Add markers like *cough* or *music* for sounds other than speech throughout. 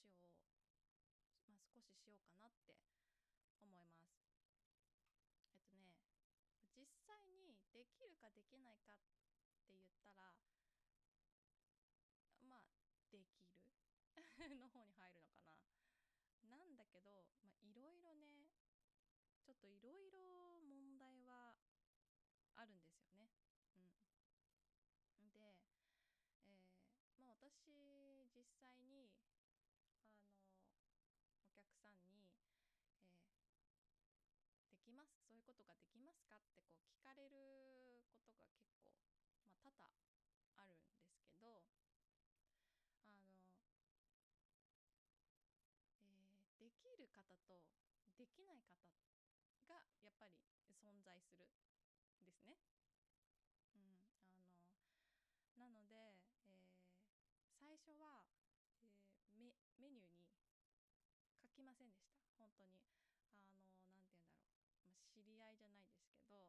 話を、まあ、少ししようかなって思います。えっとね実際にできるかできないかって言ったらまあできる *laughs* の方に入るのかな。なんだけどいろいろねちょっといろいろ問題はあるんですよね。うん、で、えー、まあ私実際にあのお客さんに、えー、できますそういうことができますか？ってこう聞かれることが結構、まあ、多々あるんですけどあの、えー、できる方とできない方がやっぱり存在するんですね。うん、あのなので、えー、最初は、えー、メメニューに書きませんでした。本当に。あの何て言うんだろう、知り合いじゃないですけど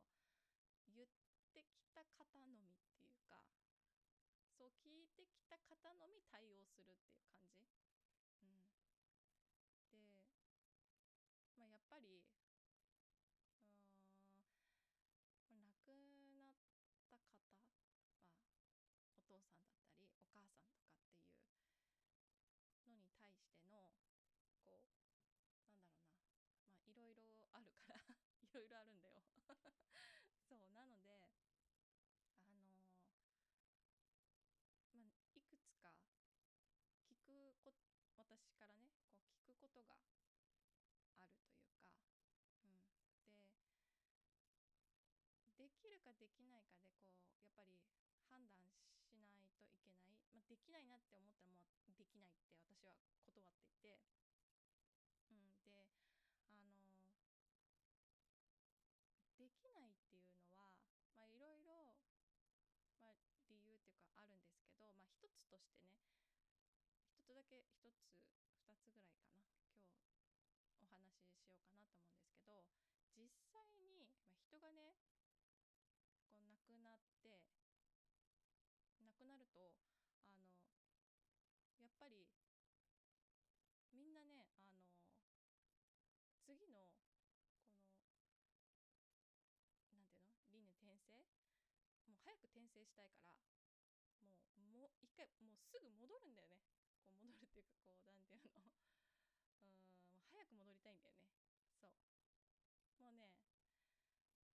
言ってきた方のみっていうかそう聞いてきた方のみ対応するっていう感じ、うん、で、まあ、やっぱりうん亡くなった方はお父さんだったりお母さんとかっていうのに対してのこうなんだろうなまあいろいろあるからいろいろあるんだよそうなのであのー、まあいくつか聞くこ私からねこう聞くことがあるというか、うん、でできるかできないかでこうやっぱり判断しないといけない、まあ、できないなって思ったらもうできないって私は断っていて、うん、であのできないっていうのはいろいろ理由っていうかあるんですけど、まあ、一つとしてね一つだけ一つ二つぐらいかな。今日お話ししようかなと思うんですけど実際に、まあ、人がねこう亡くなって亡くなるとあのやっぱりみんなねあの次のこのなんていうの？輪廻転生？もう早く転生したいからもうもう一回もうすぐ戻るんだよね。こう戻るっていうかこうなんていうの？*laughs* うん早く戻りたいんだよね。そう。もうね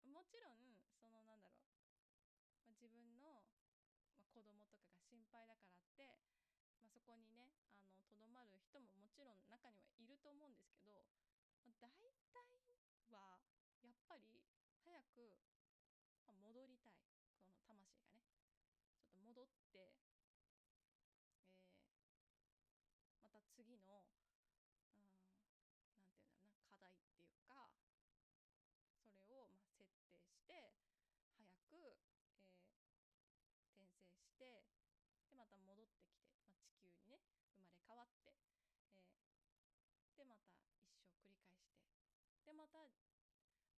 もちろんそのなんだろう、自分の、まあ、子供とかが心配だからって、まあ、そこにねとどまる人ももちろん中にはいると思うんですけど、大体はやっぱり早く、戻りたい。この魂がね。ちょっと戻って、えー、また次の何て言うんだろうな課題っていうかそれをま設定して早く、えー、転生してでまた戻ってきて、まあ、地球にね生まれ変わって、えー、でまた一生繰り返してでまた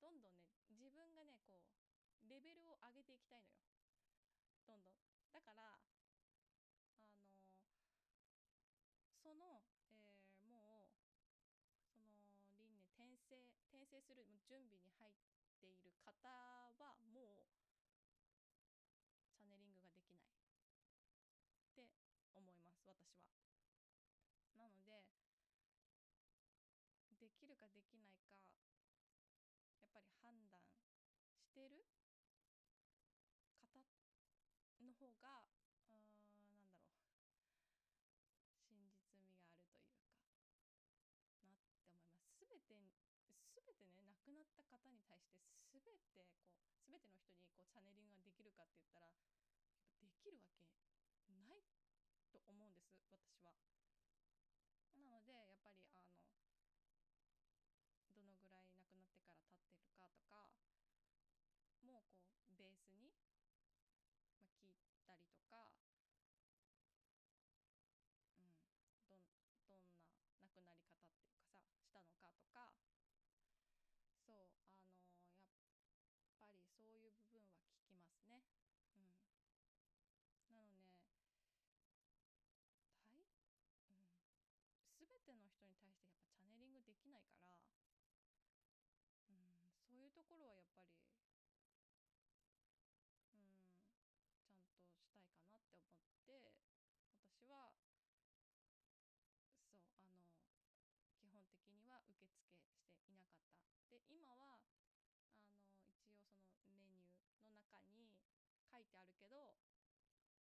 どんどんね自分がねこうレベルを上げていきたいのよ。どんどん。だからあのその、えー、もうその輪廻転生転生する準備に入っている方はもうチャネリングができないって思います私は。なのででできないかやっぱり判断してる？方の方がうんなんだろう真実味があるというかなって思います。全て全てね亡くなった方に対して全てこう全ての人にこうチャネリングができるかって言ったらできるわけないと思うんです私は。なのでやっぱりあのどのぐらい亡くなってるかとかもうこうベースに、まあ、聞いたりとか、うん、どどんな亡くなり方っていうかさしたのかとか。そうあのー、やっぱりそういう部分は聞きますね。うん。なのね大、うん、全ところはやっぱりうんちゃんとしたいかなって思って私はそうあの基本的には受付していなかった。で今はあの一応そのメニューの中に書いてあるけど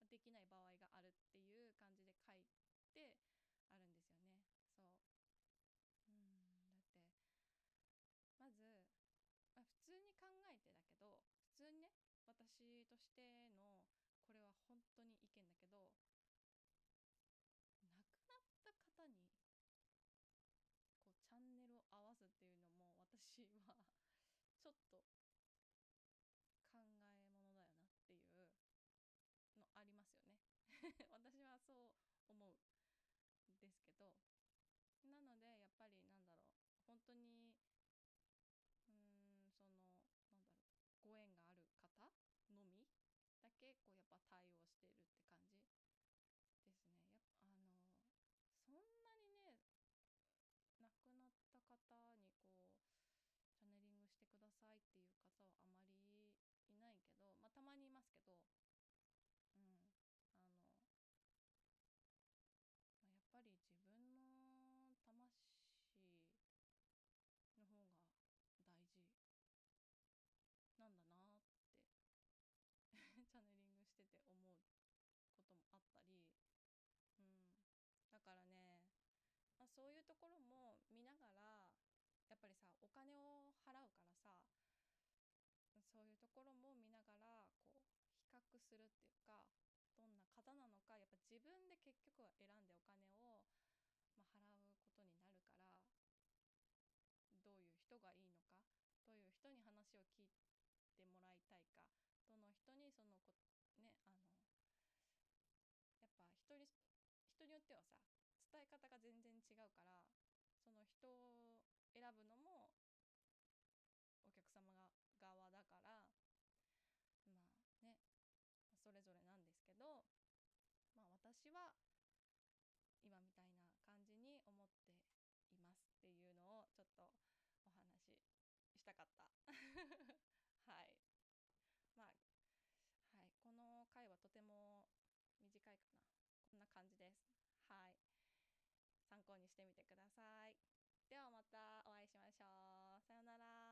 できない場合があるっていう感じで書いてあるんですよねそううんだってまず、まあ、普通に考えてだけど普通にね私としてのこれは本当に意見だけど亡くなった方にこうチャンネルを合わすっていうのも私は *laughs* ちょっと考えものだよなっていうのありますよね。*laughs* 私はそう思うんですけど。なのでやっぱりなんだろう本当にうーんそのなんだろうご縁がある方のみだけこうやっぱ対応してるって感じ？ですね。やっぱあのそんなにね亡くなった方にこうチャネリングしてくださいっていう方はあまりいないけどまあたまにいますけどうんあの、まあ、やっぱり自分の魂の方が大事なんだなってチャネリングしてて思うこともあったり、うん、だからね、まあ、そういうところも見ながらやっぱりさお金を払うからさそういうところも見ながらこう比較するっていうかどんな方なのかやっぱ自分で結局は選んでお金を、まあ、払うことになるからどういう人がいいのかどういう人に話を聞いてもらいたいかどの人にそのこねあのやっぱ人に人によってはさえ方が全然違うからその人を選ぶのもお客様が側だからまあねそれぞれなんですけどまあ私は今みたいな感じに思っていますっていうのをちょっとお話ししたかった。*laughs* はい。まあはいこの回はとても短いかな。こんな感じです。はい。考にしてみてください。ではまたお会いしましょう。さようなら。